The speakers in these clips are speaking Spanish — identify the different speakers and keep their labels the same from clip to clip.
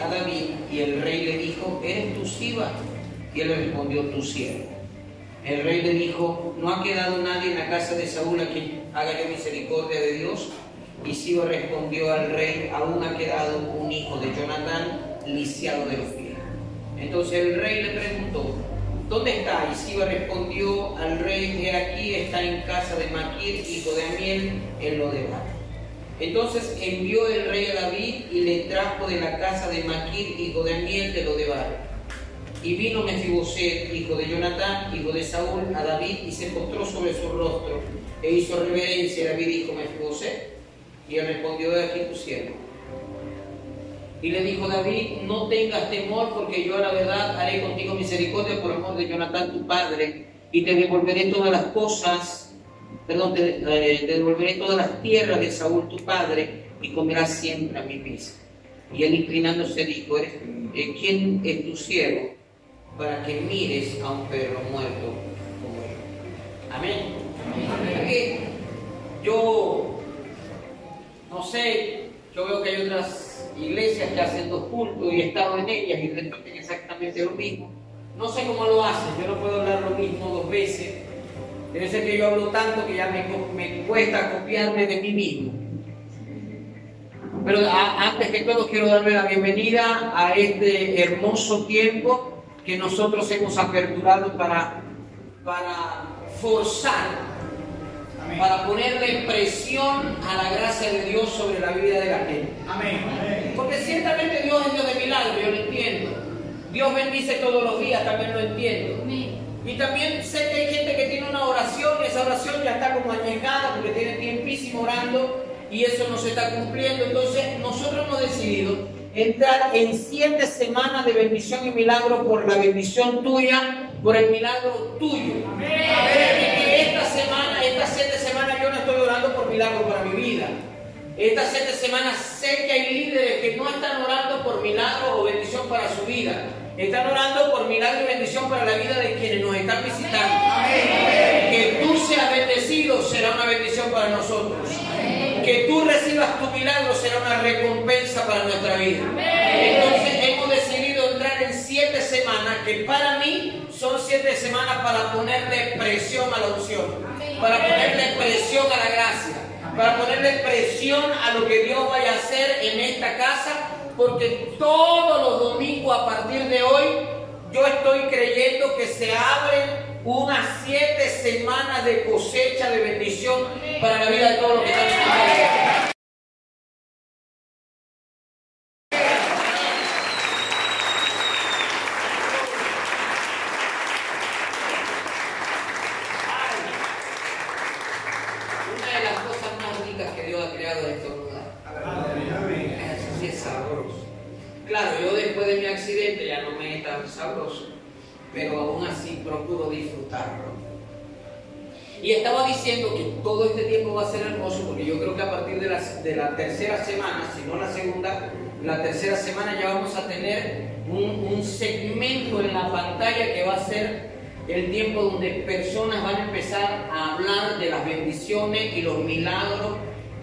Speaker 1: a David y el rey le dijo, ¿eres tú Siba? Y él respondió, tu siervo. El rey le dijo, ¿no ha quedado nadie en la casa de Saúl a quien haga yo misericordia de Dios? Y Siba respondió al rey, aún ha quedado un hijo de Jonatán lisiado de los pies. Entonces el rey le preguntó, ¿dónde está? Y Siba respondió al rey, he aquí, está en casa de Maquir, hijo de Amiel, en Lodebar. Entonces envió el rey a David y le trajo de la casa de Maquir, hijo de Amiel, de Lodebar. Y vino Mefiboset, hijo de Jonatán, hijo de Saúl, a David y se postró sobre su rostro e hizo reverencia. David dijo, Mefiboset, y él respondió, de aquí tu siervo. Y le dijo David, no tengas temor, porque yo a la verdad haré contigo misericordia por amor de Jonatán tu padre, y te devolveré todas las cosas, perdón, te, eh, te devolveré todas las tierras de Saúl tu padre, y comerás siempre a mi mesa. Y él inclinándose dijo, "Eres- eh, ¿quién es tu siervo para que mires a un perro muerto como yo? Amén. Yo no sé, yo veo que hay otras iglesias que hacen dos cultos y he estado en ellas y repiten exactamente lo mismo. No sé cómo lo hacen, yo no puedo hablar lo mismo dos veces. Debe ser que yo hablo tanto que ya me, me cuesta copiarme de mí mismo. Pero a- antes que todo quiero darle la bienvenida a este hermoso tiempo que nosotros hemos aperturado para, para forzar para ponerle presión a la gracia de Dios sobre la vida de la gente. Porque ciertamente Dios es Dios de milagros, yo lo entiendo. Dios bendice todos los días, también lo entiendo. Y también sé que hay gente que tiene una oración y esa oración ya está como añejada porque tiene tiempísimo orando y eso no se está cumpliendo. Entonces nosotros hemos decidido entrar en siete semanas de bendición y milagro por la bendición tuya, por el milagro tuyo. Y esta semana, estas siete semanas yo no estoy orando por milagro para mi vida. Estas siete semanas sé que hay líderes que no están orando por milagro o bendición para su vida. Están orando por milagro y bendición para la vida de quienes nos están visitando. Que tú seas bendecido será una bendición para nosotros. Que tú recibas tu milagro será una recompensa para nuestra vida. Entonces hemos decidido entrar en siete semanas que para mí son siete semanas para ponerle presión a la unción, para ponerle presión a la gracia, para ponerle presión a lo que Dios vaya a hacer en esta casa, porque todos los domingos a partir de hoy yo estoy creyendo que se abren unas siete semanas de cosecha de bendición para la vida de todos los que están aquí. Una de las cosas más ricas que Dios ha creado es estornudar. Eso sí es sabroso. Claro, yo después de mi accidente ya no me es tan sabroso, pero aún así procuro disfrutarlo. Y estaba diciendo que todo este tiempo va a ser hermoso porque yo creo que a partir de la, de la tercera semana, si no la segunda, la tercera semana ya vamos a tener un, segmento en la pantalla que va a ser el tiempo donde personas van a empezar a hablar de las bendiciones y los milagros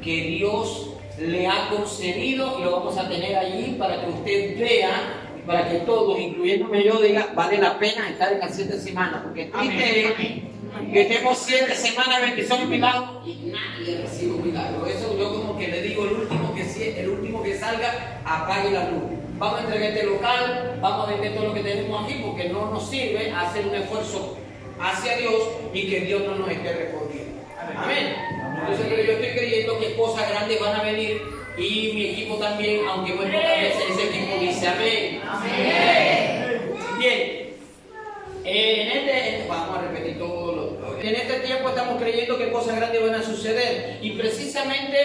Speaker 1: que Dios le ha concedido y lo vamos a tener allí para que usted vea, para que todos, incluyéndome yo, diga, vale la pena estar en las siete semanas, porque es que tenemos siete semanas de bendición y milagro y nadie recibe un milagro. Eso yo como que le digo, el último que, el último que salga, apague la luz. Vamos a entregar este local, vamos a vender todo lo que tenemos aquí porque no nos sirve hacer un esfuerzo hacia Dios y que Dios no nos esté respondiendo. Amén. Entonces, pero yo estoy creyendo que cosas grandes van a venir y mi equipo también, aunque pocas veces ese equipo dice amén. Bien. En este, vamos a repetir todo lo En este tiempo estamos creyendo que cosas grandes van a suceder. Y precisamente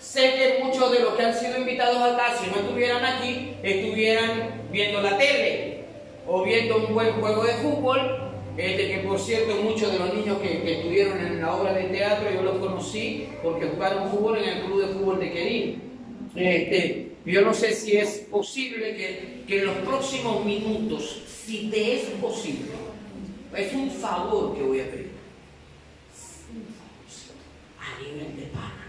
Speaker 1: sé que muchos de los que han sido invitados acá, si no estuvieran aquí, estuvieran viendo la tele o viendo un buen juego de fútbol. Este, que por cierto, muchos de los niños que, que estuvieron en la obra de teatro, yo los conocí porque jugaron fútbol en el club de fútbol de Querín. Este, yo no sé si es posible que, que en los próximos minutos, si te es posible, es un favor que voy a pedir. A nivel de pana.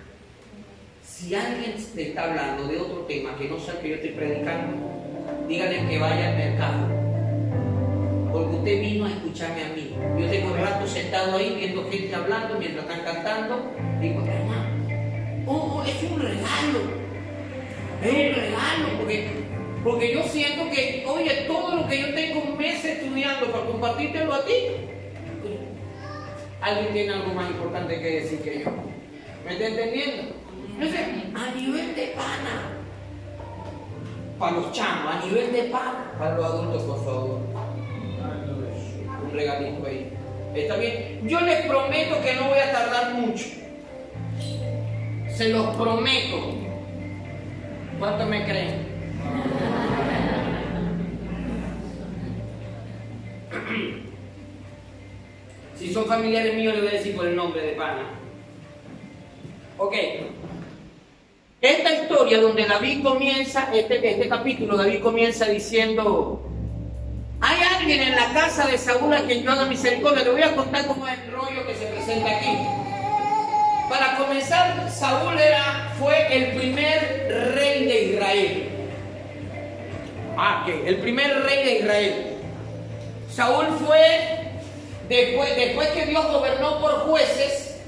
Speaker 1: Si alguien te está hablando de otro tema que no sea que yo estoy predicando, dígale que vaya al mercado. Porque usted vino a escucharme a mí. Yo tengo un rato sentado ahí viendo gente hablando mientras están cantando. Digo, hermano, oh, es un regalo. Es regalo porque, porque yo siento que, oye, todo lo que yo tengo un mes estudiando para compartírtelo a ti, alguien tiene algo más importante que decir que yo. ¿Me está entendiendo? Entonces, a nivel de pana, para los chamos, a nivel de pana, para los adultos, por favor. Un regalito ahí. ¿Está bien? Yo les prometo que no voy a tardar mucho. Se los prometo. ¿Cuánto me creen? Si son familiares míos, les voy a decir por el nombre de pana. Ok. Esta historia donde David comienza, este, este capítulo, David comienza diciendo, hay alguien en la casa de Saúl a quien yo haga misericordia. Le voy a contar cómo es el rollo que se presenta aquí. Para comenzar, Saúl era, fue el primer Ah. El primer rey de Israel. Saúl fue Después, que Dios gobernó por jueces,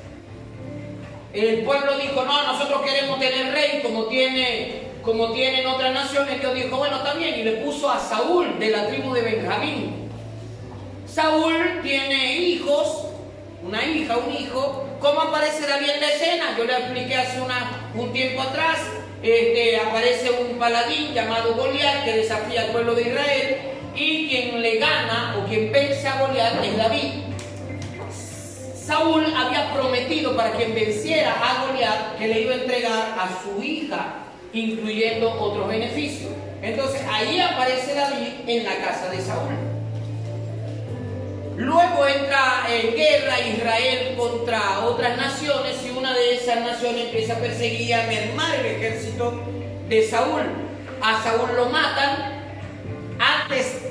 Speaker 1: el pueblo dijo, no, nosotros queremos tener rey como, tiene, como tienen otras naciones. Dios dijo, bueno, está bien, y le puso a Saúl de la tribu de Benjamín. Saúl tiene hijos, una hija, un hijo. ¿Cómo aparece David en la escena? Yo le expliqué hace una, un tiempo atrás. Este, aparece un paladín llamado Goliat que desafía al pueblo de Israel y quien le gana o quien vence a Goliat es David. Saúl había prometido para quien venciera a Goliat que le iba a entregar a su hija, incluyendo otros beneficios. Entonces ahí aparece David en la casa de Saúl. Luego entra en guerra Israel contra otras naciones y una de esas naciones empieza a perseguir, a mermar el ejército de Saúl. A Saúl lo matan antes,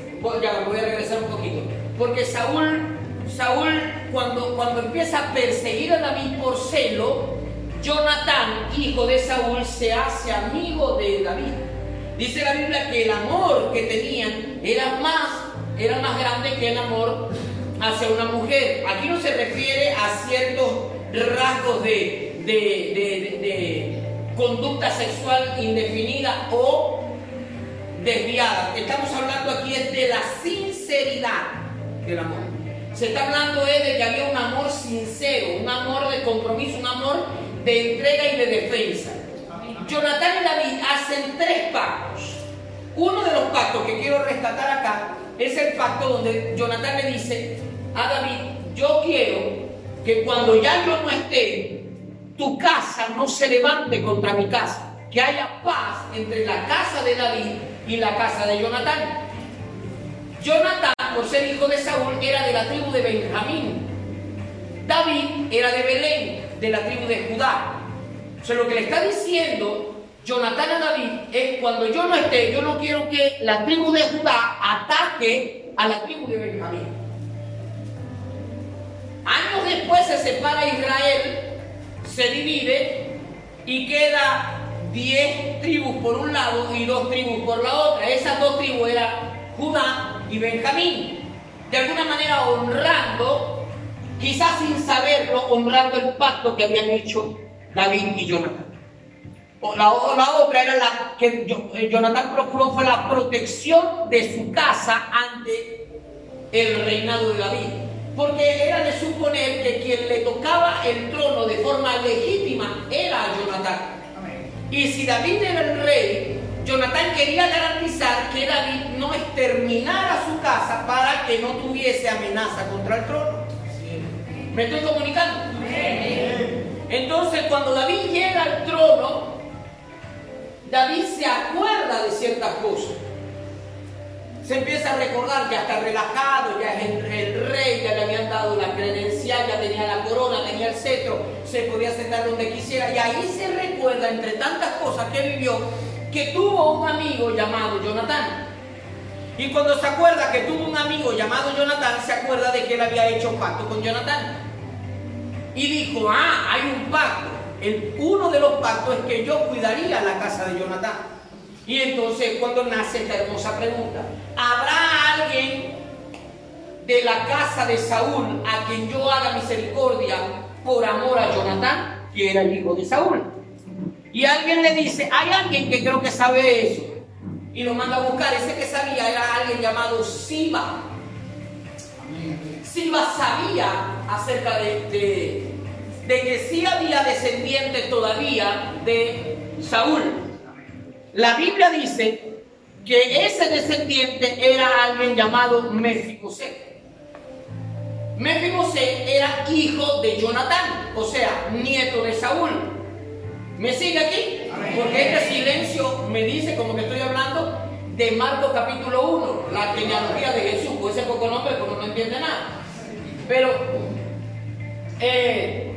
Speaker 1: ya voy a regresar un poquito, porque Saúl, Saúl cuando, cuando empieza a perseguir a David por celo, Jonatán, hijo de Saúl, se hace amigo de David. Dice la Biblia que el amor que tenían era más, era más grande que el amor hacia una mujer. Aquí no se refiere a ciertos rasgos de, conducta sexual indefinida o desviada. Estamos hablando aquí es de la sinceridad del amor. Se está hablando de que había un amor sincero, un amor de compromiso, un amor de entrega y de defensa. Jonathan y David hacen tres pactos. Uno de los pactos que quiero rescatar acá es el pacto donde Jonathan le dice a David, yo quiero que cuando ya yo no esté, tu casa no se levante contra mi casa, que haya paz entre la casa de David y la casa de Jonatán. Jonatán, por ser hijo de Saúl, era de la tribu de Benjamín. David era de Belén, de la tribu de Judá. O sea, lo que le está diciendo Jonatán a David es cuando yo no esté, yo no quiero que la tribu de Judá ataque a la tribu de Benjamín. Años después se separa Israel, se divide y queda diez tribus por un lado y dos tribus por la otra. Esas dos tribus eran Judá y Benjamín. De alguna manera honrando, quizás sin saberlo, honrando el pacto que habían hecho David y Jonathan. La, la otra era la que eh, Jonathan procuró fue la protección de su casa ante el reinado de David. Porque era de suponer que quien le tocaba el trono de forma legítima era Jonathan. Y si David era el rey, Jonatán quería garantizar que David no exterminara su casa para que no tuviese amenaza contra el trono. ¿Me estoy comunicando? Entonces, cuando David llega al trono, David se acuerda de ciertas cosas se empieza a recordar que hasta relajado, ya es el, rey, ya le habían dado la credencial, ya tenía la corona, tenía el cetro, se podía sentar donde quisiera. Y ahí se recuerda, entre tantas cosas que vivió, que tuvo un amigo llamado Jonatán. Y cuando se acuerda que tuvo un amigo llamado Jonatán, se acuerda de que él había hecho pacto con Jonatán. Y dijo, ah, hay un pacto. el, uno de los pactos es que yo cuidaría la casa de Jonatán. Y entonces cuando nace esta hermosa pregunta, ¿habrá alguien de la casa de Saúl a quien yo haga misericordia por amor a Jonatán, que era el hijo de Saúl? Y alguien le dice, hay alguien que creo que sabe eso. Y lo manda a buscar. Ese que sabía era alguien llamado Siba. Siba sabía acerca de, de que sí había descendientes todavía de Saúl. La Biblia dice que ese descendiente era alguien llamado Mefiboset. Mefiboset era hijo de Jonatán, o sea, nieto de Saúl. ¿Me sigue aquí? Porque este silencio me dice como que estoy hablando de Marcos capítulo 1, la genealogía de Jesús, pues ese poco nombre porque no entiende nada. Pero eh,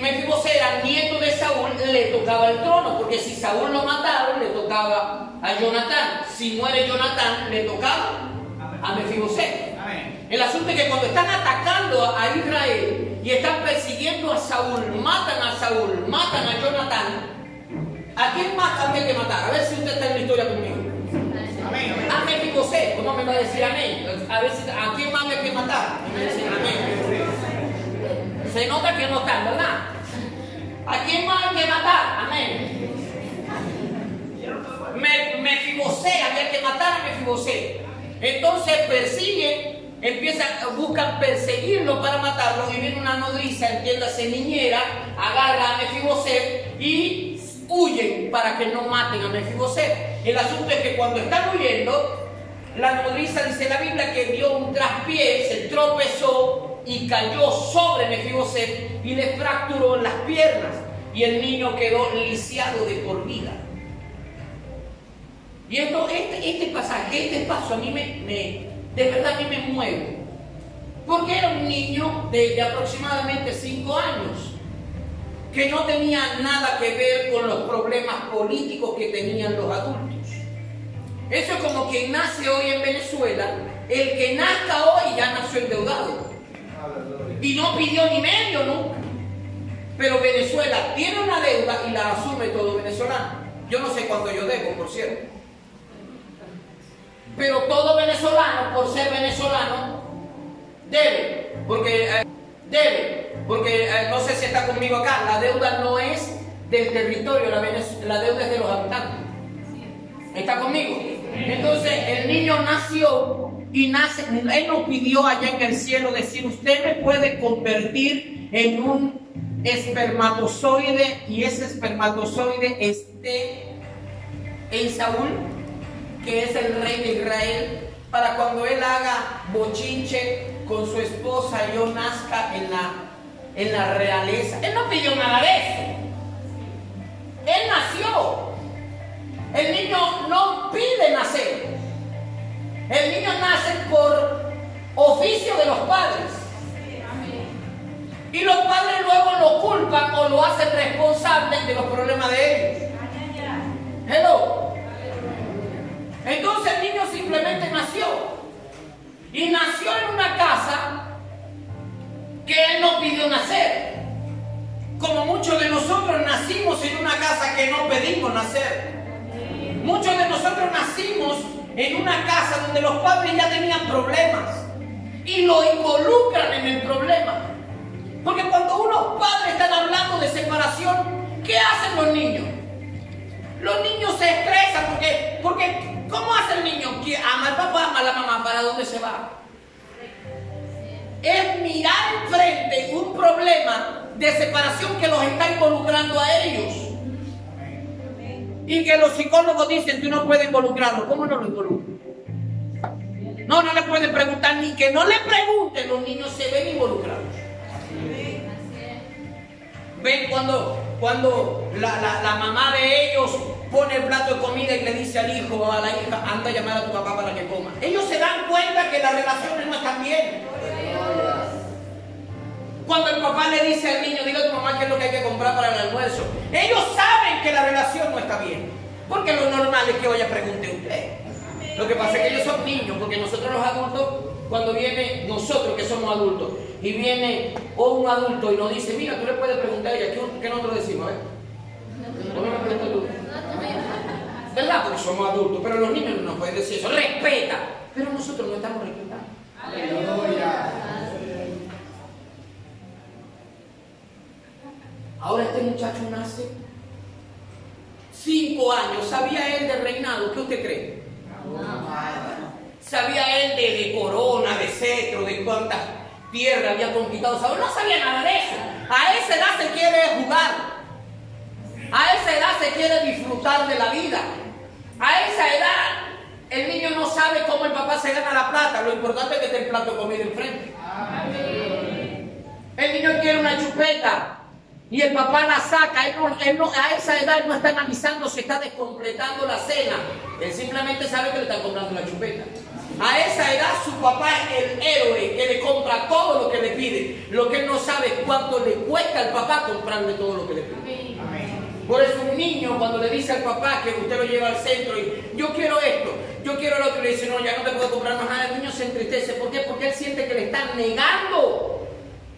Speaker 1: Mefiboset era nieto de Saúl, le tocaba el trono, porque si Saúl lo mataron, le tocaba a Jonatán. Si muere Jonatán, le tocaba a Mefiboset. El asunto es que cuando están atacando a Israel y están persiguiendo a Saúl, matan a Saúl, matan a Jonatán, ¿a quién más había que matar? A ver si usted está en la historia conmigo. A Mefiboset, ¿cómo me va a decir amén? A ver si, ¿a quién más había que matar? Se nota que no están, ¿verdad? ¿A quién más hay que matar? Amén. Mefibosé, había que matar a Mefibosé. Entonces persiguen, empiezan, buscan perseguirlo para matarlo y viene una nodriza, entiéndase niñera, agarra a Mefibosé y huyen para que no maten a Mefibosé. El asunto es que cuando están huyendo, la nodriza dice la Biblia que dio un traspié, se tropezó y cayó sobre Mefiboset y le fracturó las piernas y el niño quedó lisiado de por vida. Y esto, este, este pasaje, este paso a mí me, de verdad a mí me mueve. Porque era un niño de, aproximadamente 5 años que no tenía nada que ver con los problemas políticos que tenían los adultos. Eso es como quien nace hoy en Venezuela, el que nazca hoy ya nació endeudado y no pidió ni medio nunca. Pero Venezuela tiene una deuda y la asume todo venezolano. Yo no sé cuánto yo debo, por cierto. Pero todo venezolano, por ser venezolano, debe. Porque eh, debe. Porque eh, no sé si está conmigo acá. La deuda no es del territorio, la, la deuda es de los habitantes. ¿Está conmigo? Entonces el niño nació y nace, Él nos pidió allá en el cielo decir, usted me puede convertir en un espermatozoide y ese espermatozoide esté en Saúl, que es el rey de Israel, para cuando él haga bochinche con su esposa yo nazca en la, en la realeza. Él no pidió nada de eso. Él nació. El niño no pide nacer. El niño nace por oficio de los padres. Y los padres luego lo culpan o lo hacen responsable de los problemas de ellos. Hello. Entonces el niño simplemente nació. Y nació en una casa que él no pidió nacer. Como muchos de nosotros nacimos en una casa que no pedimos nacer. Muchos de nosotros nacimos en una casa donde los padres ya tenían problemas y lo involucran en el problema. Porque cuando unos padres están hablando de separación, ¿qué hacen los niños? Los niños se estresan porque, porque ¿cómo hace el niño? Que ama al papá, ama a la mamá, ¿para dónde se va? Es mirar enfrente un problema de separación que los está involucrando a ellos. Y que los psicólogos dicen que uno puede involucrarlo. ¿Cómo no lo involucra? No, no le pueden preguntar ni que no le pregunten, los niños se ven involucrados. Ven cuando, cuando la, mamá de ellos pone el plato de comida y le dice al hijo o a la hija, anda a llamar a tu papá para que coma. Ellos se dan cuenta que las relaciones no están bien. Cuando el papá le dice al niño, dile a tu mamá qué es lo que hay que comprar para el almuerzo. Ellos saben que la relación no está bien. Porque lo normal es que vaya pregunte usted. Lo que pasa es que ellos son niños, porque nosotros los adultos, cuando viene nosotros que somos adultos, y viene o un adulto y nos dice, mira, tú le puedes preguntar a ella, ¿qué, nosotros decimos? Eh? ¿Cómo me preguntas tú? ¿Verdad? Porque somos adultos, pero los niños no nos pueden decir eso. Respeta. Pero nosotros no estamos respetando.
Speaker 2: Aleluya.
Speaker 1: Ahora este muchacho nace cinco años. ¿Sabía él del reinado? ¿Qué usted cree? ¿Sabía él de, corona, de cetro, de cuántas tierras había conquistado? No sabía nada de eso. A esa edad se quiere jugar. A esa edad se quiere disfrutar de la vida. A esa edad el niño no sabe cómo el papá se gana la plata. Lo importante es que esté el plato comido enfrente. El niño quiere una chupeta y el papá la saca. Él a esa edad no está analizando si está descompletando la cena. Él simplemente sabe que le están comprando la chupeta. A esa edad su papá es el héroe que le compra todo lo que le pide. Lo que él no sabe es cuánto le cuesta al papá comprarle todo lo que le pide. Por eso un niño cuando le dice al papá que usted lo lleva al centro y yo quiero esto, yo quiero lo otro, le dice, no, ya no te puedo comprar más nada, el niño se entristece. ¿Por qué? Porque él siente que le están negando.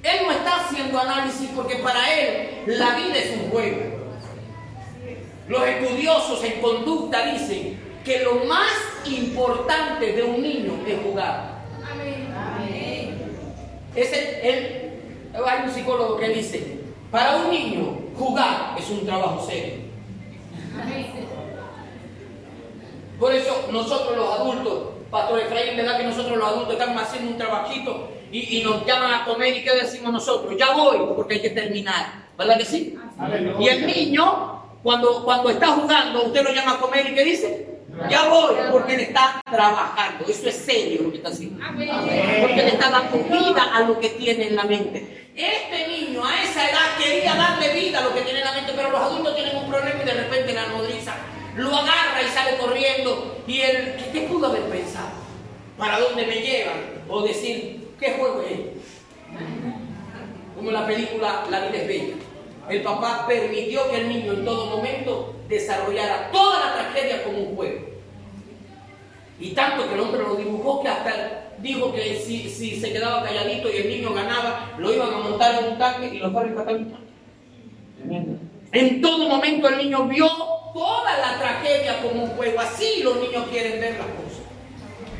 Speaker 1: Él no está haciendo análisis porque para él la vida es un juego. Los estudiosos en conducta dicen que lo más importante de un niño es jugar. Es hay un psicólogo que dice, para un niño jugar es un trabajo serio. Por eso nosotros los adultos, Pastor Efraín, ¿verdad que nosotros los adultos estamos haciendo un trabajito y, nos llaman a comer y qué decimos nosotros? Ya voy porque hay que terminar. ¿Verdad que sí?
Speaker 3: Y el
Speaker 1: niño, cuando, cuando está jugando, usted lo llama a comer y ¿qué dice? Ya voy, porque él está trabajando. Eso es serio lo que está haciendo.
Speaker 2: Porque le
Speaker 1: está dando vida a lo que tiene en la mente. Este niño a esa edad quería darle vida a lo que tiene en la mente, pero los adultos tienen un problema y de repente la nodriza lo agarra y sale corriendo. ¿Y él qué, pudo haber pensado? ¿Para dónde me llevan? O decir, ¿qué juego es? Como la película La vida es bella. El papá permitió que el niño en todo momento desarrollara toda la tragedia como un juego. Y tanto que el hombre lo dibujó que hasta dijo que si, se quedaba calladito y el niño ganaba, lo iban a montar en un tanque y los padres un En todo momento el niño vio toda la tragedia como un juego. Así los niños quieren ver las cosas.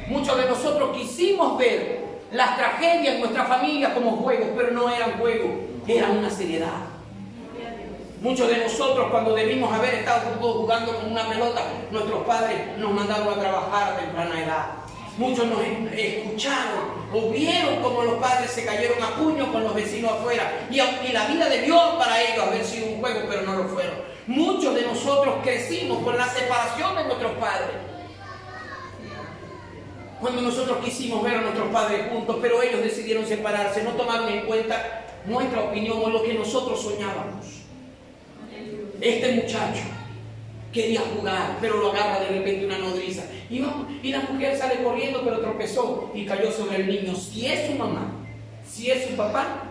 Speaker 1: Muchos de nosotros quisimos ver las tragedias en nuestra familia como juegos, pero no eran juegos, eran una seriedad. Muchos de nosotros cuando debimos haber estado jugando con una pelota, nuestros padres nos mandaron a trabajar a temprana edad. Muchos nos escucharon o vieron como los padres se cayeron a puño con los vecinos afuera. Y la vida debió para ellos haber sido un juego, pero no lo fueron. Muchos de nosotros crecimos con la separación de nuestros padres. Cuando nosotros quisimos ver a nuestros padres juntos, pero ellos decidieron separarse, no tomaron en cuenta nuestra opinión o lo que nosotros soñábamos. Este muchacho quería jugar, pero lo agarra de repente una nodriza. Y, la mujer sale corriendo, pero tropezó y cayó sobre el niño. Si es su mamá, si es su papá,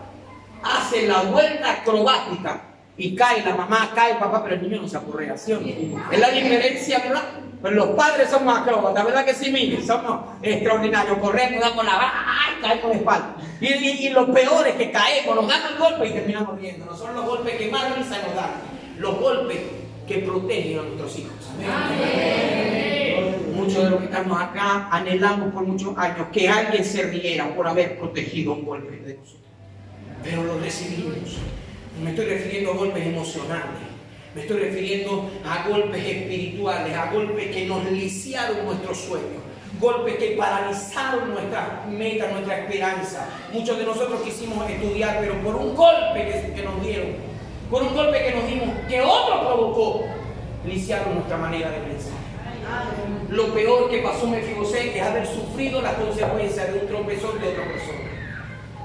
Speaker 1: hace la vuelta acrobática y cae la mamá, cae el papá, pero el niño no se ocurre ¿sí Es la diferencia, ¿verdad? Pero los padres somos acróbatas, ¿verdad que sí, Miguel? Somos extraordinarios, corremos, damos la ¡ay! caemos de espalda. Y, y, lo peor es que caemos, nos dan el golpe y terminamos riendo. No son los golpes que más risa nos dan, los golpes que protegen a nuestros hijos. Muchos de los que estamos acá anhelamos por muchos años que alguien se riera por haber protegido un golpe de nosotros. Pero lo recibimos. Me estoy refiriendo a golpes emocionales. Me estoy refiriendo a golpes espirituales, a golpes que nos lisiaron nuestros sueños, golpes que paralizaron nuestra meta, nuestra esperanza. Muchos de nosotros quisimos estudiar, pero por un golpe que, nos dieron, por un golpe que nos dimos, que otro provocó, lisiaron nuestra manera de pensar. Lo peor que pasó Mefiboset es haber sufrido las consecuencias de un tropezón de otra persona.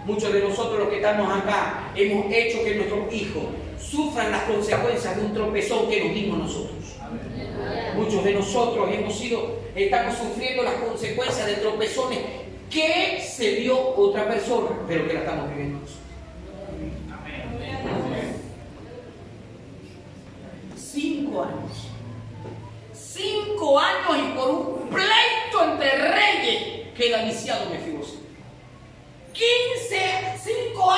Speaker 1: Muchos de nosotros los que estamos acá hemos hecho que nuestros hijos sufran las consecuencias de un tropezón que nos dimos nosotros. Muchos de nosotros hemos sido, estamos sufriendo las consecuencias de tropezones que se dio otra persona, pero que la estamos viviendo nosotros. Cinco años. Cinco años y por un pleito entre reyes que el aliciado me 15, 5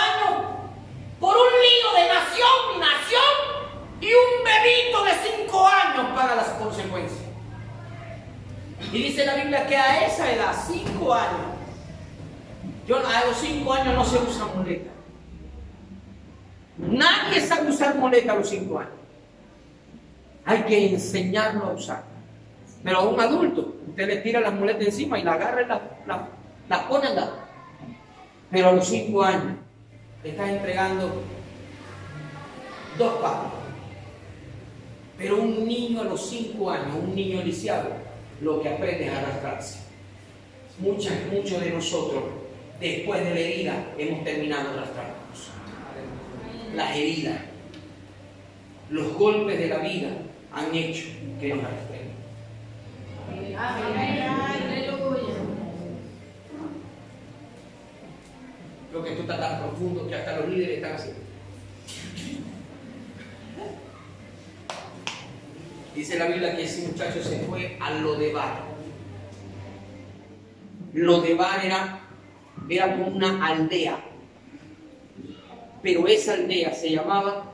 Speaker 1: por un niño de nación, nación, y un bebito de cinco años paga las consecuencias. Y dice la Biblia que a esa edad, cinco años, yo a los cinco años no se usa muleta. Nadie sabe usar muleta a los cinco años. Hay que enseñarlo a usar. Pero a un adulto, usted le tira las muletas encima y la agarra y la, pone a andar. Pero a los cinco años, le está entregando dos palos. Pero un niño a los cinco años, un niño lisiado, lo que aprende es arrastrarse. Muchas, muchos de nosotros, después de la herida, hemos terminado arrastrándonos. Las heridas, los golpes de la vida han hecho que nos arrastremos. Creo que esto está tan profundo que hasta los líderes están así. Dice la Biblia que ese muchacho se fue a Lodebar. Lodebar era, era como una aldea. Pero esa aldea se llamaba,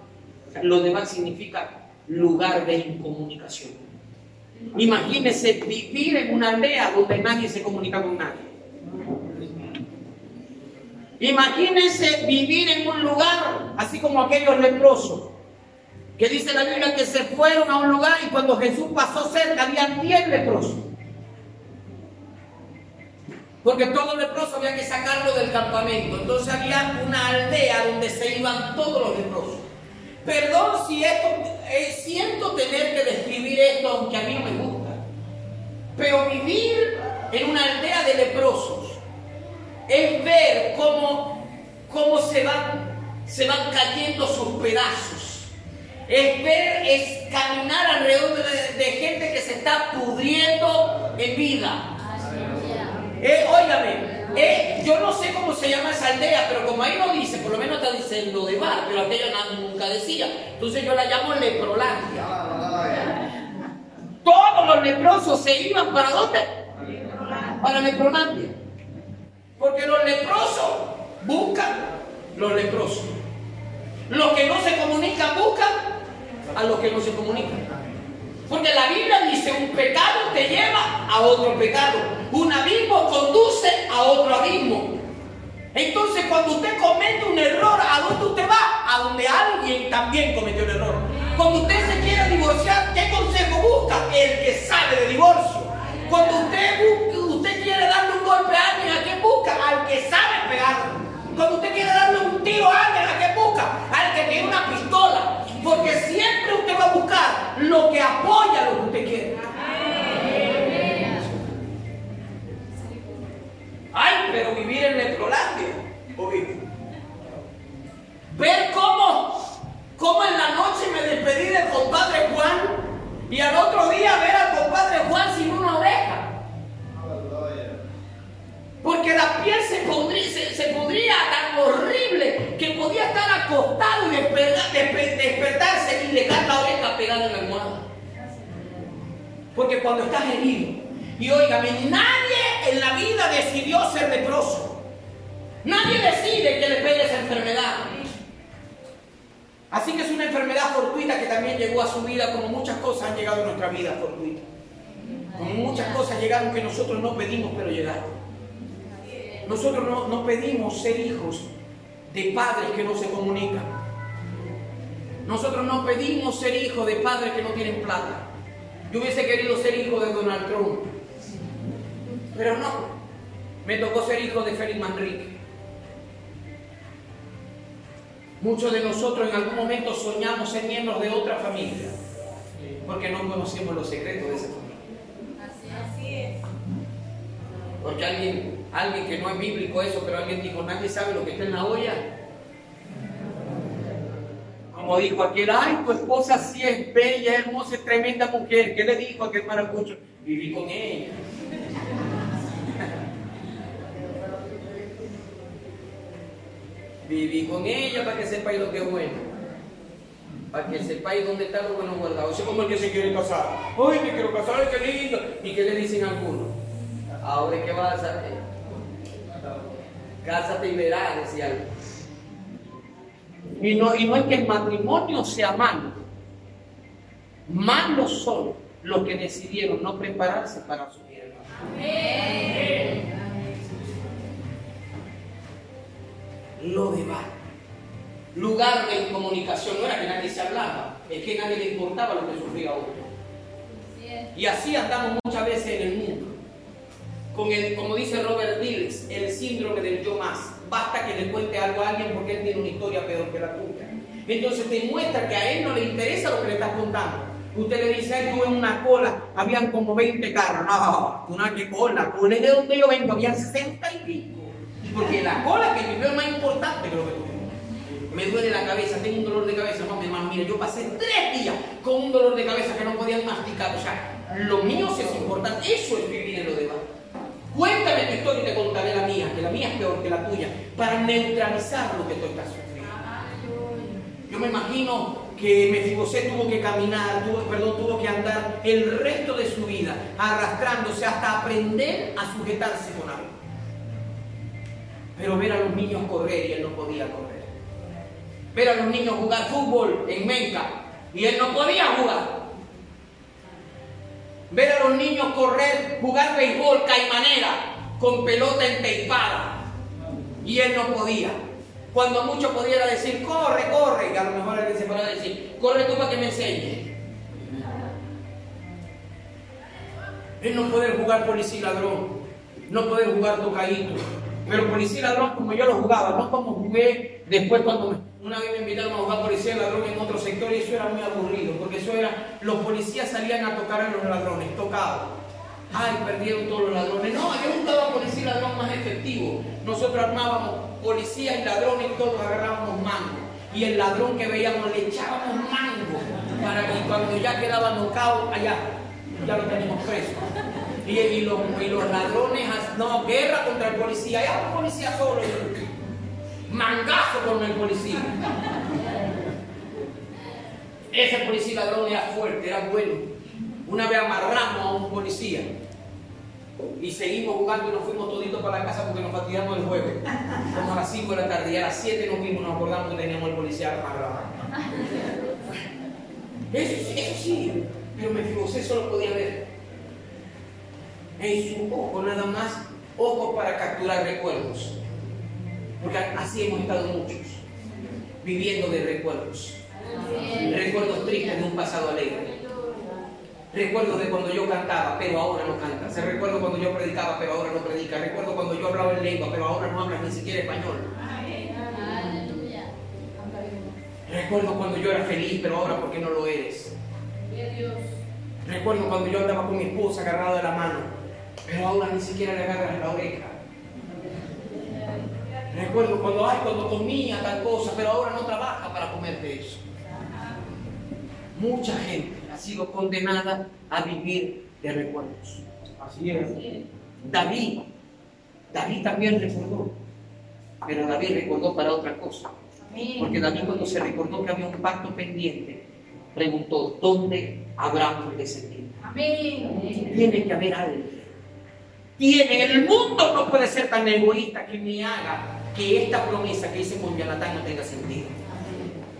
Speaker 1: Lodebar significa lugar de incomunicación. Imagínese vivir en una aldea donde nadie se comunica con nadie. Imagínense vivir en un lugar así como aquellos leprosos que dice la Biblia que se fueron a un lugar y cuando Jesús pasó cerca había 10 leprosos. Porque todo leproso había que sacarlo del campamento. Entonces había una aldea donde se iban todos los leprosos. Perdón si esto, eh, siento tener que describir esto, aunque a mí no me gusta. Pero vivir en una aldea de leprosos es ver cómo, cómo se, van, se van cayendo sus pedazos es ver, es caminar alrededor de, gente que se está pudriendo en vida. Eh, óigame, eh, yo no sé cómo se llama esa aldea, pero como ahí no dice, por lo menos está diciendo de bar, pero aquella nunca decía. Entonces yo la llamo Leprolandia. Todos los leprosos se iban para dónde? Para Leprolandia. Porque los leprosos buscan los leprosos. Los que no se comunican buscan a los que no se comunican. Porque la Biblia dice, un pecado te lleva a otro pecado. Un abismo conduce a otro abismo. Entonces cuando usted comete un error, ¿a dónde usted va? A donde alguien también cometió el error. Cuando usted se quiere divorciar, ¿qué consejo busca? El que sabe de divorcio. Cuando usted, usted quiere darle un golpe a alguien, ¿a quién busca? Al que sabe pegarlo. Cuando usted quiere darle un tiro a alguien, ¿a quién busca? Al que tiene una pistola. Porque siempre usted va a buscar lo que apoya lo que usted quiere. Ay, pero vivir en Leprolandia. Ver cómo, cómo en la noche me despedí del compadre Juan y al otro día ver al compadre Juan sin una oreja. Porque la piel se podría, se, tan horrible que podía estar acostado y despertarse y dejar la oreja pegada en la almohada. Porque cuando estás herido, y óigame, nadie en la vida decidió ser leproso. Nadie decide que le pegue esa enfermedad. Así que es una enfermedad fortuita que también llegó a su vida, como muchas cosas han llegado a nuestra vida fortuita. Como muchas cosas llegaron que nosotros no pedimos, pero llegaron. Nosotros no, pedimos ser hijos de padres que no se comunican. Nosotros no pedimos ser hijos de padres que no tienen plata. Yo hubiese querido ser hijo de Donald Trump. Pero no. Me tocó ser hijo de Félix Manrique. Muchos de nosotros en algún momento soñamos ser miembros de otra familia. Porque no conocemos los secretos de esa familia.
Speaker 2: Así es.
Speaker 1: Porque alguien alguien que no es bíblico eso, pero alguien dijo, nadie sabe lo que está en la olla. Como dijo aquel, ay, tu esposa sí es bella, hermosa, es tremenda mujer. ¿Qué le dijo aquel maracucho? Viví con ella. Viví con ella para que sepáis lo que es bueno. Para que sepáis dónde está lo bueno guardado. Eso es como el que se quiere casar. Ay, me quiero casar, qué lindo. ¿Y qué le dicen algunos? Ahora, ¿qué vas a hacer? Cásate y verás, decía él. Y no, y no es que el matrimonio sea malo. Malos son los que decidieron no prepararse para su vida. Lo de Lugar de comunicación. No era que nadie se hablaba, es que nadie le importaba lo que sufría otro. Y así andamos muchas veces en el mundo. Con el, como dice Robert síndrome del yo más. Basta que le cuente algo a alguien porque él tiene una historia peor que la tuya. Entonces demuestra que a él no le interesa lo que le estás contando. Usted le dice, ay, en una cola, habían como 20 carros. No, tú no que cola. Cola de donde yo vengo, había 60 y pico. Porque la cola que yo veo es más importante que lo que tú me duele la cabeza, tengo un dolor de cabeza, no, mi hermano, mire, yo pasé tres días con un dolor de cabeza que no podía masticar, o sea, lo mío sí es importante, eso es vivir en lo demás. Cuéntame tu historia y te contaré la mía, que la mía es peor que la tuya, para neutralizar lo que tú estás sufriendo. Yo me imagino que Mefibosé tuvo que caminar, tuvo, perdón, tuvo que andar el resto de su vida arrastrándose hasta aprender a sujetarse con algo. Pero ver a los niños correr y él no podía correr. Ver a los niños jugar fútbol en Menca y él no podía jugar. Ver a los niños correr, jugar béisbol, caimanera, con pelota enteipada y él no podía. Cuando mucho pudiera decir, corre, corre, y a lo mejor él se podrá decir, corre tú para que me enseñe. Él no puede jugar policía ladrón, no puede jugar tocadito. Pero policía ladrón como yo lo jugaba, no como jugué después cuando una vez me invitaron a jugar policía y ladrón en otro sector y eso era muy aburrido, porque eso era, los policías salían a tocar a los ladrones, tocaban. Ay, perdieron todos los ladrones. No, yo buscaba policía y ladrón más efectivo. Nosotros armábamos policía y ladrones y todos agarrábamos mango. Y el ladrón que veíamos le echábamos mango para que cuando ya quedaba nocao, allá, ya lo teníamos preso. Y, los, ladrones, no, guerra contra el policía, ya un policía solo, mangazo con el policía. Ese policía ladrón era fuerte, era bueno. Una vez amarramos a un policía y seguimos jugando y nos fuimos toditos para la casa porque nos fatigamos el jueves. Como a las 5 de la tarde y a las 7 nos vimos, nos acordamos que teníamos el policía amarrado. Eso, eso sí, pero me fijé, eso lo podía ver en su ojo nada más, ojos para capturar recuerdos. Porque así hemos estado muchos, viviendo de recuerdos.
Speaker 2: Recuerdos
Speaker 1: tristes de un pasado alegre. Recuerdos de cuando yo cantaba, pero ahora no canta. Se recuerdo cuando yo predicaba, pero ahora no predica. Recuerdo cuando yo hablaba en lengua, pero ahora no hablas ni siquiera español. Recuerdo cuando yo era feliz, pero ahora porque no lo eres. Recuerdo cuando yo andaba con mi esposa agarrado de la mano pero ahora ni siquiera le agarras la oreja. Recuerdo cuando, ay, cuando comía tal cosa, pero ahora no trabaja para comerte eso. Mucha gente ha sido condenada a vivir de recuerdos. Así es. David, David también recordó, pero David recordó para otra cosa. Porque David cuando se recordó que había un pacto pendiente, preguntó, ¿dónde habrá un descendiente?
Speaker 2: Tiene
Speaker 1: que haber algo tiene. El mundo no puede ser tan egoísta que me haga que esta promesa que hice con Jonathan no tenga sentido.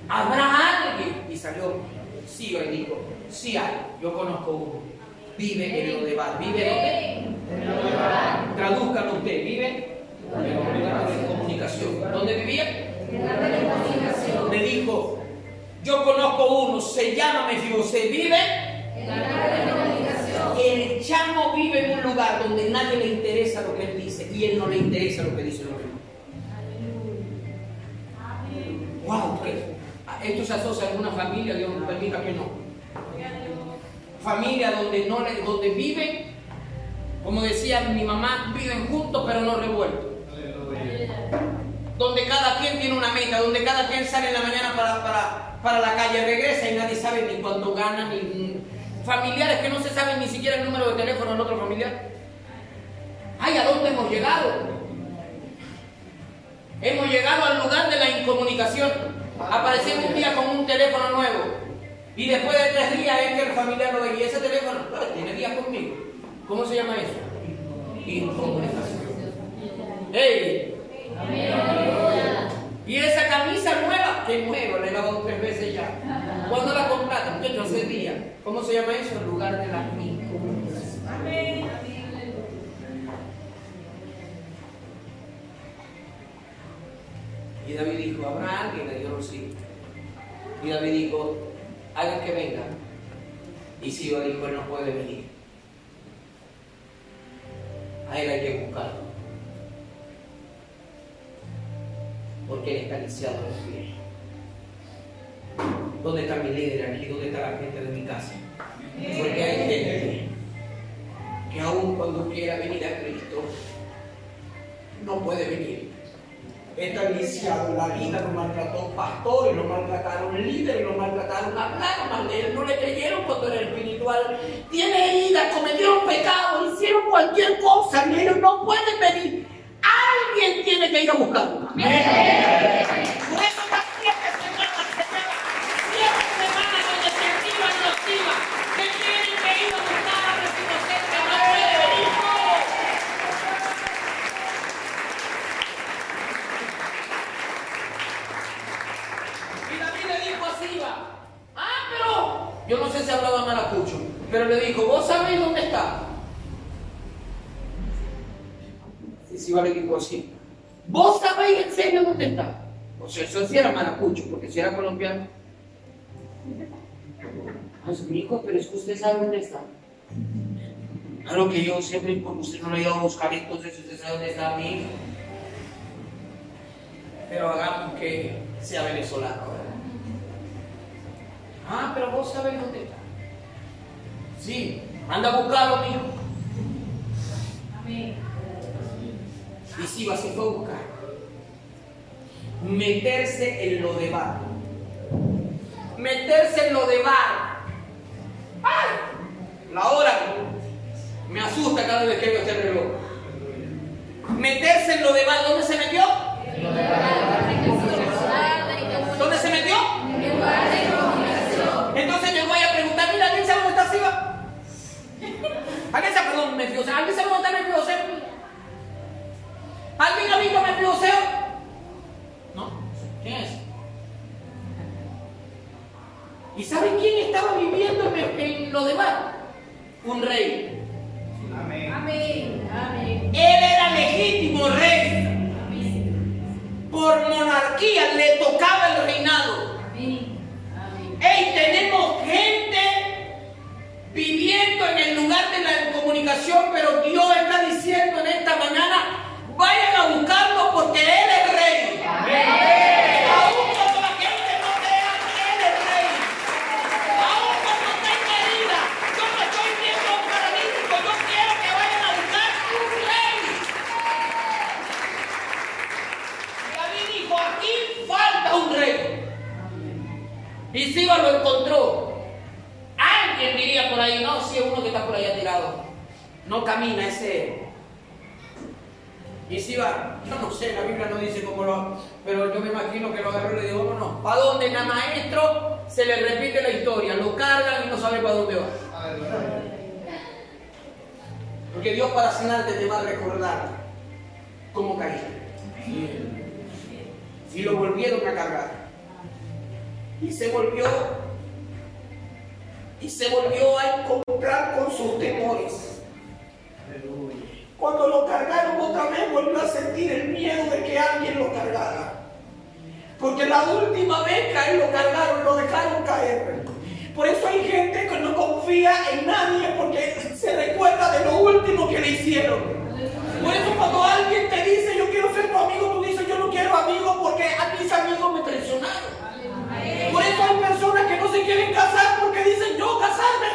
Speaker 1: Habrá alguien. Y salió, sí, y dijo, sí hay, yo conozco uno. Vive en lo de Bar. ¿Vive
Speaker 2: dónde?
Speaker 1: Tradúzcalo usted, vive en los de comunicación. ¿Dónde vivía? En la comunicación. Me dijo, yo conozco uno, se llama Mefibosé, vive
Speaker 2: en la
Speaker 1: el chamo vive en un lugar donde nadie le interesa lo que él dice y él no le interesa lo que dice los demás. Wow, esto se asocia a una familia, Dios nos permita que no. Familia donde no donde viven, como decía mi mamá, viven juntos pero no revueltos. Donde cada quien tiene una meta, donde cada quien sale en la mañana para, para, para la calle, regresa y nadie sabe ni cuánto gana, ni, familiares que no se saben ni siquiera el número de teléfono del otro familiar. Ay, ¿a dónde hemos llegado? Hemos llegado al lugar de la incomunicación. Aparecemos un día con un teléfono nuevo y después de tres días es que el familiar lo ve y ese teléfono tiene días conmigo. ¿Cómo se llama eso? Incomunicación. ¡Ey! Y esa camisa nueva, que nueva, la he lavado tres veces ya. ¿Cuándo la compraste? Muchachos, hace día. ¿Cómo se llama eso? El lugar de Y David dijo, ¿habrá alguien? Le dijeron sí. Y David dijo, hagan que venga. Y Siba dijo, él no puede venir. A él hay que buscarlo. Porque él está lisiado los pies. ¿Dónde está mi líder aquí? ¿Dónde está la gente de mi casa? Porque hay gente que aún cuando quiera venir a Cristo, no puede venir. Está lisiado, la vida lo maltrató pastores, lo maltrataron líderes, lo maltrataron, hablaron mal de él, no le creyeron cuando era espiritual. Tiene heridas, cometieron pecados, hicieron cualquier cosa y ellos no pueden venir. Alguien tiene que ir a buscarlo. Por eso está siempre semana, semana, siete semanas donde se activan y activan. Que tienen que ir a buscar a ver si no cerca, no puede venir todo. Y David le dijo a Siba, ah, pero yo no sé si hablaba maracucho, pero le dijo, ¿vos sabéis dónde está? Y Siba le dijo así, ¿vos sabéis en serio dónde está? O sea, eso sí era maracucho, porque si era colombiano. Ah, mi hijo, pero es que usted sabe dónde está. Claro que yo siempre, porque usted no lo ido a buscar, entonces usted sabe dónde está mi hijo. Pero hagamos que sea venezolano. ¿verdad? Ah, pero vos sabés dónde está. Sí, anda a buscarlo, mijo.
Speaker 2: Y
Speaker 1: si va, se fue a buscar. Meterse en lo de bar. Meterse en lo de bar. ¡Ay! La hora me asusta cada vez que veo este reloj. Meterse en lo de bar. ¿Dónde se metió?
Speaker 2: ¿Dónde
Speaker 1: ¿Alguien sabe, perdón, Mefiboseo? ¿Alguien sabe dónde está Mefiboseo? ¿Alguien ha visto a Mefiboseo? ¿No? ¿Quién es? ¿Y saben quién estaba viviendo en, en lo demás? Un rey.
Speaker 2: Amén. Amén.
Speaker 1: Él era legítimo rey. Por monarquía le tocaba el reinado.
Speaker 2: Amén. Amén.
Speaker 1: Hey, tenemos gente en el lugar de la comunicación, pero Dios está diciendo en esta mañana, vayan a buscarlo porque Él es rey.
Speaker 2: Aún
Speaker 1: cuando la gente no crea Él es rey. Aún cuando tenga herida, yo no estoy viendo un paralítico, yo quiero que vayan a buscar un rey. David dijo, aquí falta un rey. Y Siba lo encontró. Alguien diría por ahí, no, si es uno que está por allá tirado. No camina ese. Y Siba, yo no sé, la Biblia no dice cómo lo. Pero yo me imagino que lo agarró y le dijo, vámonos. ¿Para dónde? El maestro se le repite la historia. Lo cargan y no sabe para dónde va. Porque Dios para sanarte te va a recordar cómo caíste. Y lo volvieron a cargar. Y se volvió. Y se volvió a encontrar con sus temores. Cuando lo cargaron otra vez, volvió a sentir el miedo de que alguien lo cargara. Porque la última vez que lo cargaron, lo dejaron caer. Por eso hay gente que no confía en nadie porque se recuerda de lo último que le hicieron.
Speaker 2: Por
Speaker 1: eso cuando alguien te dice yo quiero ser tu amigo, tú dices yo no quiero amigos porque a mis amigos me traicionaron.
Speaker 2: Por eso
Speaker 1: hay personas que no se quieren casar dicen yo casarme.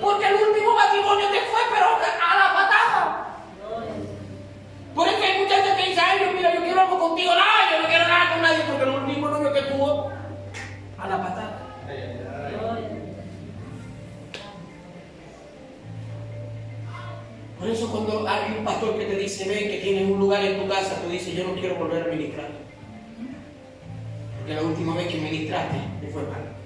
Speaker 1: Porque el último matrimonio te fue, pero a la patada. Por eso hay muchachos que dicen, ay, yo, mira, yo quiero algo contigo. No, yo no quiero nada con nadie porque el último novio que tuvo, a la patada. Por eso cuando hay un pastor que te dice, ven que tienes un lugar en tu casa, tú dices, yo no quiero volver a ministrar de la última vez que ministraste, que fue mal.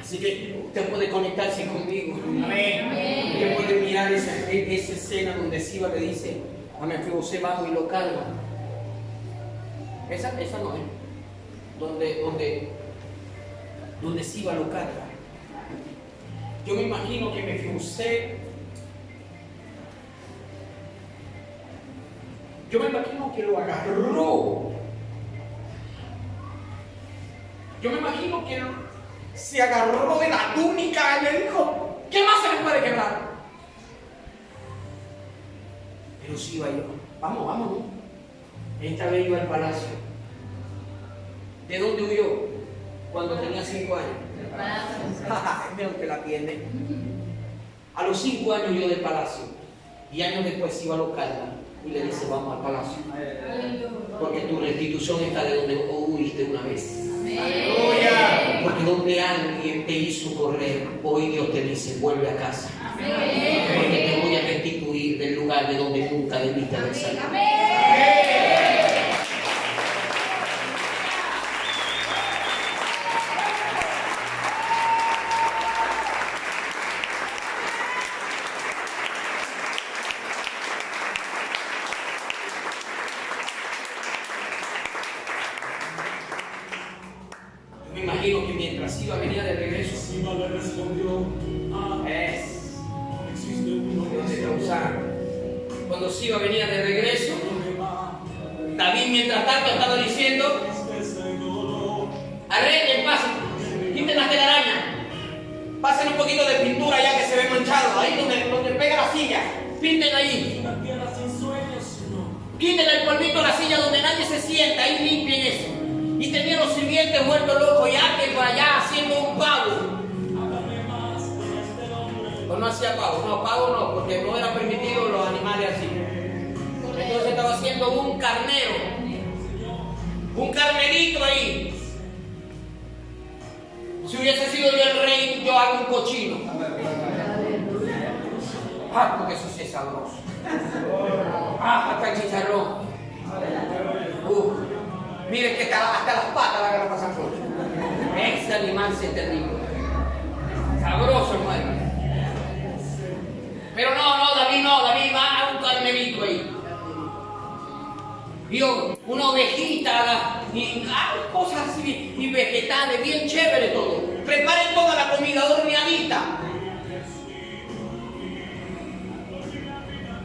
Speaker 1: Así que usted puede conectarse conmigo.
Speaker 3: Usted
Speaker 1: puede mirar esa, e, esa escena donde Siba le dice, amén, que José bajo y lo calma. Esa, esa no es. Donde, donde, donde Siba lo carga. Yo me imagino que me Mefibosé. Yo me imagino que lo agarró. Yo me imagino que se agarró de la túnica y le dijo, ¿qué más se me puede quebrar? Pero sí iba yo, vamos, vamos. Esta vez iba al palacio. ¿De dónde huyó? Cuando tenía cinco años. Menos que la tiene. A los cinco años yo del palacio. Y años después iba a los caldas y le dice, vamos al palacio. Porque tu restitución está de donde huiste una vez.
Speaker 2: Amén.
Speaker 1: Porque donde alguien te hizo correr, hoy Dios te dice, vuelve a casa. Porque te voy a restituir del lugar de donde nunca debiste haber salido.
Speaker 2: Amén.
Speaker 1: cuando Siba venía de regreso, David mientras tanto estaba diciendo, arreglen, pasen, quiten las telarañas, pasen un poquito de pintura ya que se ve manchado, ahí donde, donde pega la silla, pinten ahí. Quiten el polvito a la silla donde nadie se sienta, ahí limpien eso. Y tenían los sirvientes muertos locos y alguien por allá haciendo un pavo no hacía pavo, no, pavo no, porque no era permitido los animales así. Entonces estaba haciendo un carnero, un carnerito ahí. Si hubiese sido yo el rey, yo hago un cochino. Ah, porque eso sí es sabroso. Ah, hasta el chicharrón. Miren que hasta, hasta las patas van a pasar por. Ese animal se terrible. Sabroso, hermano. Pero no, no, David no, David va a un carnerito ahí. Vio una ovejita y ah, cosas así, y vegetales, bien chévere todo. Preparen toda la comida horneadita.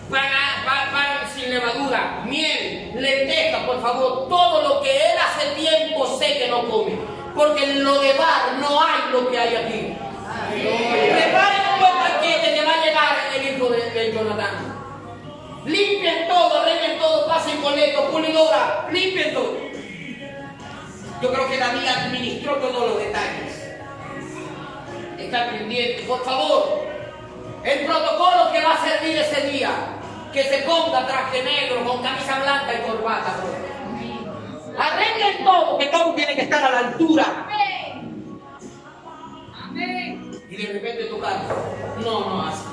Speaker 1: Para, para, para, sin levadura, miel, lenteja, por favor, todo lo que él hace tiempo sé que no come, porque en lo de bar no hay lo que hay aquí. Preparen un buen banquete que va a llegar el hijo de, de Jonatán. Limpien todo, arreglen todo, pasen boleto, pulidora, limpien todo. Yo creo que David administró todos los detalles. Está pendiente, por favor. El protocolo que va a servir ese día, que se ponga traje negro con camisa blanca y corbata. Arreglen todo, que todo tiene que estar a la altura de repente tocar. No, no, así.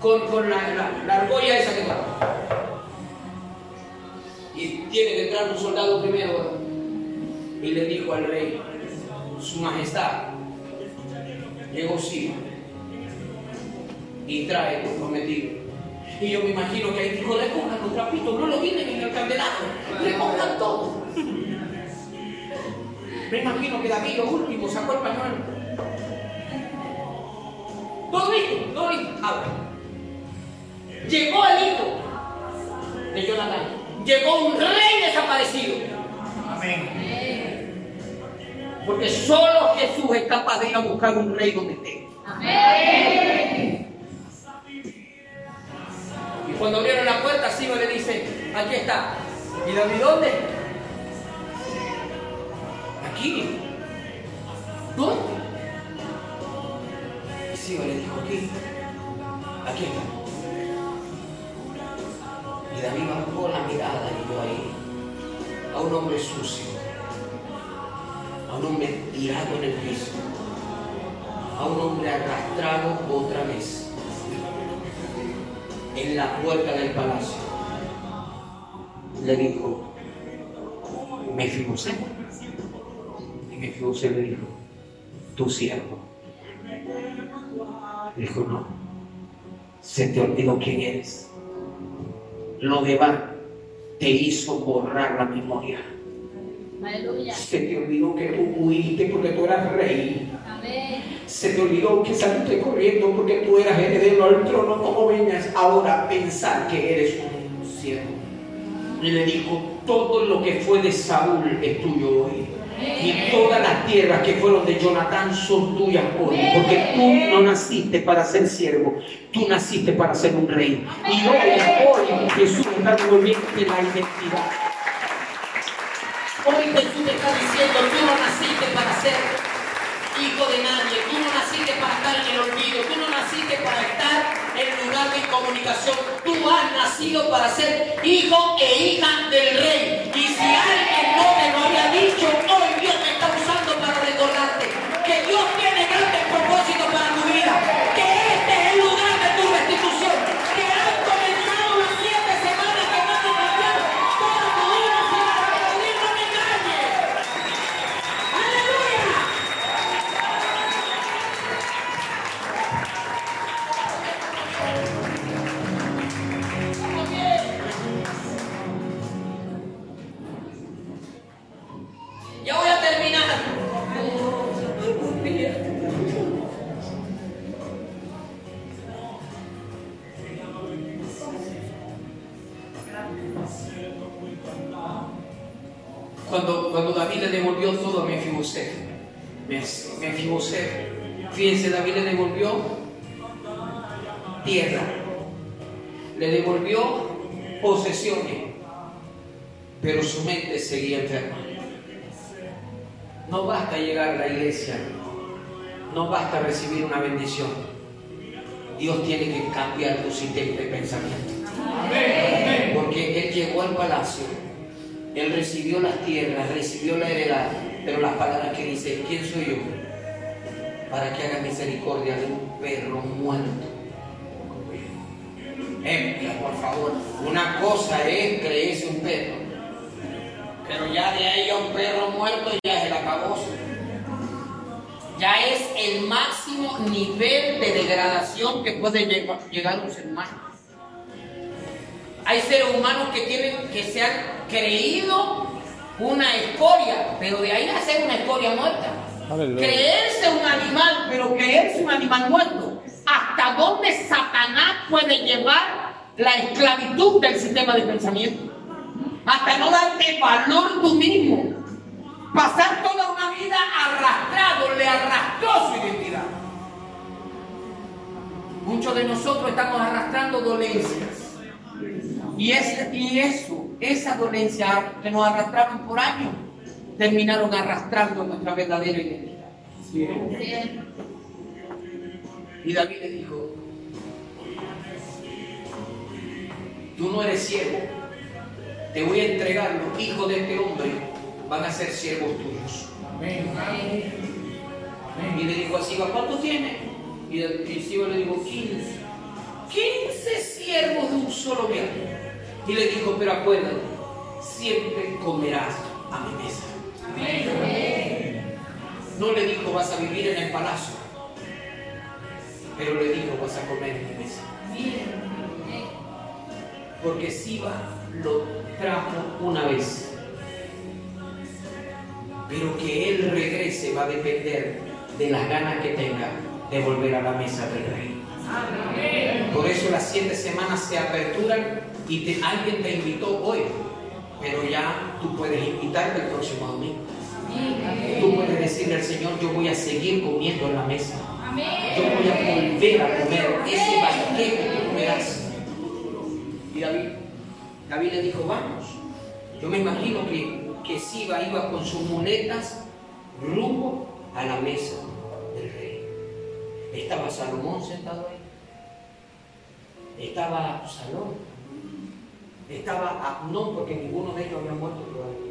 Speaker 1: Con, con la, la, argolla esa que toca. Y tiene que entrar un soldado primero. Y le dijo al rey, su majestad,
Speaker 4: llegó
Speaker 1: y trae tu prometido. Y yo me imagino que ahí dijo, recojan los trapitos, no lo vienen en el candelabro, recojan todo. Me imagino que David lo último sacó el pañuelo ¿No lo viste? ¿No? Ahora. Llegó el hijo de Jonathan. Llegó un rey desaparecido.
Speaker 3: Amén.
Speaker 1: Porque solo Jesús es capaz de ir a buscar un rey donde esté.
Speaker 2: Amén.
Speaker 1: Y cuando abrieron la puerta, Simón le dice, aquí está. ¿Y David dónde? Aquí. ¿Dónde? reflexiva le dijo, aquí, aquí está. Y David bajó la mirada y vio ahí a un hombre sucio, a un hombre tirado en el piso, a un hombre arrastrado otra vez en la puerta del palacio. Le dijo, Mefibosé. Y Mefibosé le dijo, tu siervo Dijo, no, se te olvidó quién eres. Lo de Bar te hizo borrar la memoria.
Speaker 2: Aleluya.
Speaker 1: Se te olvidó que tú huiste porque tú eras rey.
Speaker 2: Amén.
Speaker 1: Se te olvidó que saliste corriendo porque tú eras heredero al trono. ¿Cómo vengas ahora a pensar que eres un siervo? Y le dijo, todo lo que fue de Saúl es tuyo hoy y todas las tierras que fueron de Jonatán son tuyas hoy. Porque tú no naciste para ser siervo, tú naciste para ser un rey. Y hoy, hoy Jesús está devolviendo la identidad. Hoy Jesús te está diciendo, tú no naciste para ser hijo de nadie. Tú no naciste para estar en el olvido. Tú no naciste para estar en lugar de comunicación. Tú has nacido para ser hijo e hija del rey. Y si alguien no te lo había dicho, hoy Dios te está usando para recordarte que Dios fíjense, David le devolvió tierra, le devolvió posesiones, pero su mente seguía enferma. No basta llegar a la iglesia, no basta recibir una bendición. Dios tiene que cambiar tu sistema de pensamiento. Porque Él llegó al palacio, Él recibió las tierras, recibió la heredad, pero las palabras que dice, ¿quién soy yo? Para que haga misericordia de un perro muerto. Eh, por favor, una cosa es creerse un perro, pero ya de ahí a un perro muerto ya es el acabose. Ya es el máximo nivel de degradación que puede lleg- llegar un ser humano. Hay seres humanos que tienen, que se han creído una escoria, pero de ahí a ser una escoria muerta. Creerse un animal, pero creerse un animal muerto. ¿Hasta dónde Satanás puede llevar la esclavitud del sistema de pensamiento? Hasta no darte valor tú mismo. Pasar toda una vida arrastrado, le arrastró su identidad. Muchos de nosotros estamos arrastrando dolencias. Y, es, y eso, esa dolencia que nos arrastraron por años, terminaron arrastrando nuestra verdadera identidad. Y David le dijo, tú no eres siervo, te voy a entregar los hijos de este hombre, van a ser siervos tuyos. Y le dijo a Siba, ¿cuántos tiene? Y el- y Siba le dijo, 15. 15 siervos de un solo viaje. Y le dijo, pero acuérdate, siempre comerás a mi mesa. No le dijo, vas a vivir en el palacio. Pero le dijo, vas a comer en mi mesa. Porque Siba lo trajo una vez. Pero que él regrese va a depender de las ganas que tenga de volver a la mesa del rey. Por eso las siete semanas se aperturan y te- alguien te invitó hoy, pero ya tú puedes invitarte el próximo domingo. Tú puedes decirle al Señor, yo voy a seguir comiendo en la mesa. Yo voy a volver a comer ese banquete que tú me das. Y David, David le dijo, vamos. Yo me imagino que, que Siba iba con sus muletas rumbo a la mesa del rey. Estaba Salomón sentado ahí. Estaba Absalón. Estaba Abnón, porque ninguno de ellos había muerto todavía.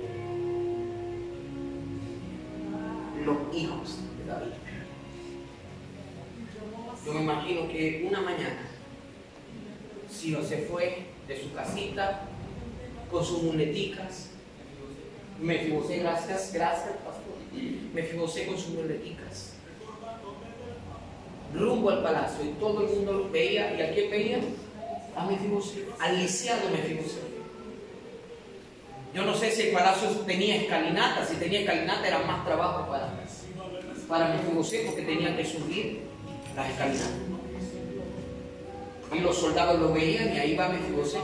Speaker 1: Los hijos de David. Yo me imagino que una mañana Siba se fue de su casita con sus muleticas. Me fibosé, gracias, gracias, pastor. Me fibosé con sus muleticas. Rumbo al palacio y todo el mundo veía. ¿Y a quién veía? A Mefibosé, al lisiado. Yo no sé si el palacio tenía escalinata. Si tenía escalinata era más trabajo para, para Mefibosé porque tenía que subir las escalinatas. Y los soldados lo veían y ahí va Mefibosé.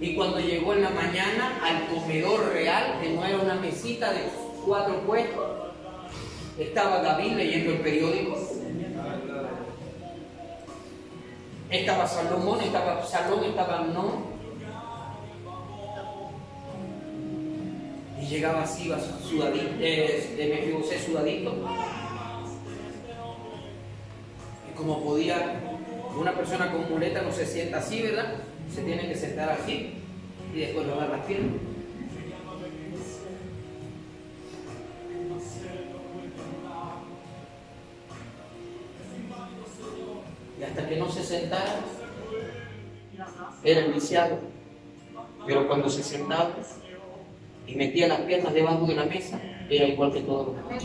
Speaker 1: Y cuando llegó en la mañana al comedor real, que no era una mesita de cuatro puestos, estaba David leyendo el periódico. Estaba Salomón, estaba Salón, estaba no. Y llegaba así, sudadito, eh, sudadito. Y como podía, una persona con muleta no se sienta así, ¿verdad? Se tiene que sentar así y después lavar las piernas. Sentara, era iniciado.
Speaker 4: Pero cuando se
Speaker 1: sentaba y metía las piernas debajo de la mesa, era igual que todos los demás.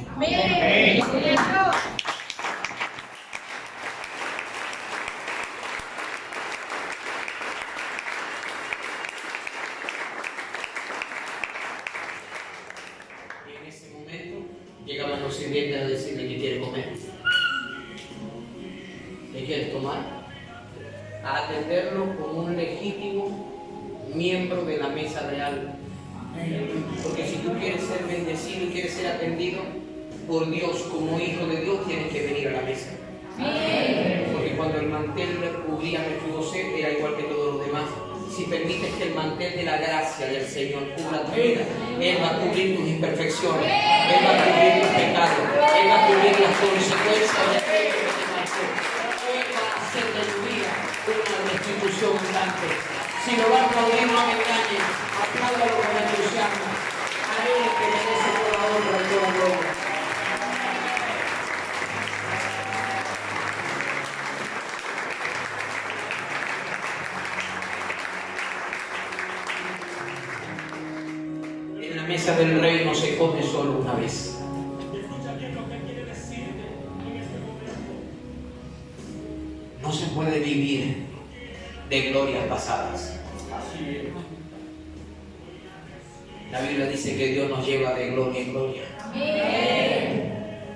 Speaker 1: De gloria en gloria.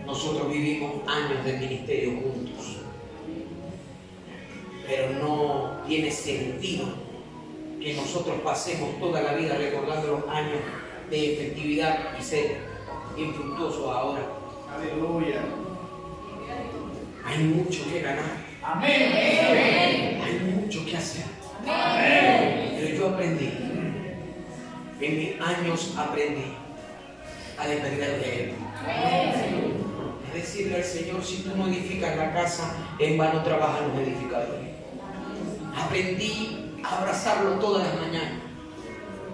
Speaker 1: Nosotros vivimos años de ministerio juntos. Pero no tiene sentido que nosotros pasemos toda la vida recordando los años de efectividad y ser infructuosos ahora.
Speaker 3: Aleluya.
Speaker 1: Hay mucho que ganar.
Speaker 3: Amén.
Speaker 1: Hay mucho que hacer.
Speaker 2: Amén.
Speaker 1: Pero yo aprendí en mis años aprendí a depender de Él. A decirle al Señor, si tú no edificas la casa, en vano trabajan los edificadores. Aprendí a abrazarlo todas las mañanas.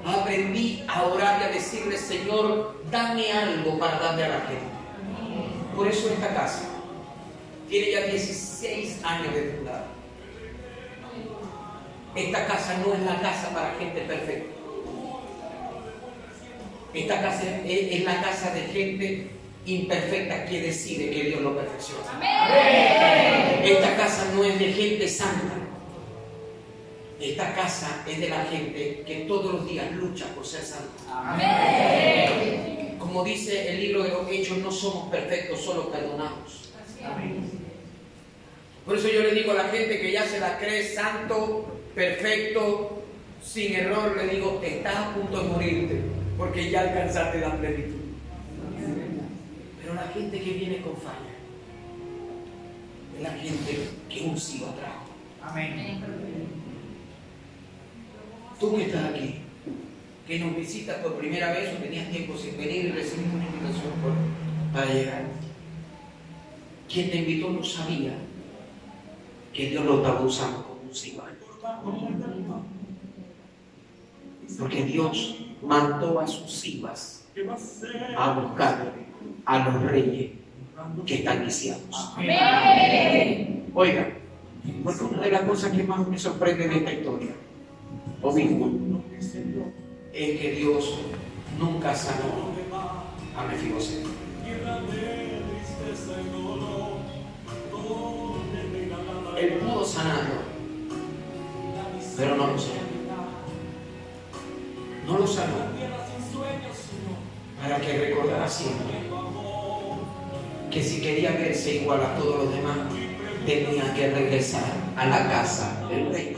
Speaker 1: Aprendí a orar y a decirle, Señor, dame algo para darle a la gente. Por eso esta casa tiene ya 16 años de fundada. Esta casa no es la casa para gente perfecta. Esta casa es, la casa de gente imperfecta que decide que Dios lo perfecciona. Esta casa no es de gente santa. Esta casa es de la gente que todos los días lucha por ser santa. Como dice el libro de los Hechos, no somos perfectos, solo perdonamos. Por eso yo le digo a la gente que ya se la cree santo, perfecto, sin error, le digo, estás a punto de morirte porque ya alcanzaste la plenitud. Pero la gente que viene con falla es la gente que un sí trajo.
Speaker 3: Amén.
Speaker 1: Tú que estás aquí, que nos visitas por primera vez o tenías tiempo sin venir y recibir una invitación para llegar. Quien te invitó no sabía que Dios lo estaba usando como un sí Porque Dios mandó a sus hijas
Speaker 4: a
Speaker 1: buscar a los reyes que están iniciados. Oiga, porque una de las cosas que más me sorprende de esta historia, mismo, es que Dios nunca sanó a Mefiboset.
Speaker 4: Él
Speaker 1: pudo sanarlo,
Speaker 4: pero no lo sanó
Speaker 1: no lo sanó para que recordara siempre que si quería verse igual a todos los demás, tenía que regresar a la casa del rey.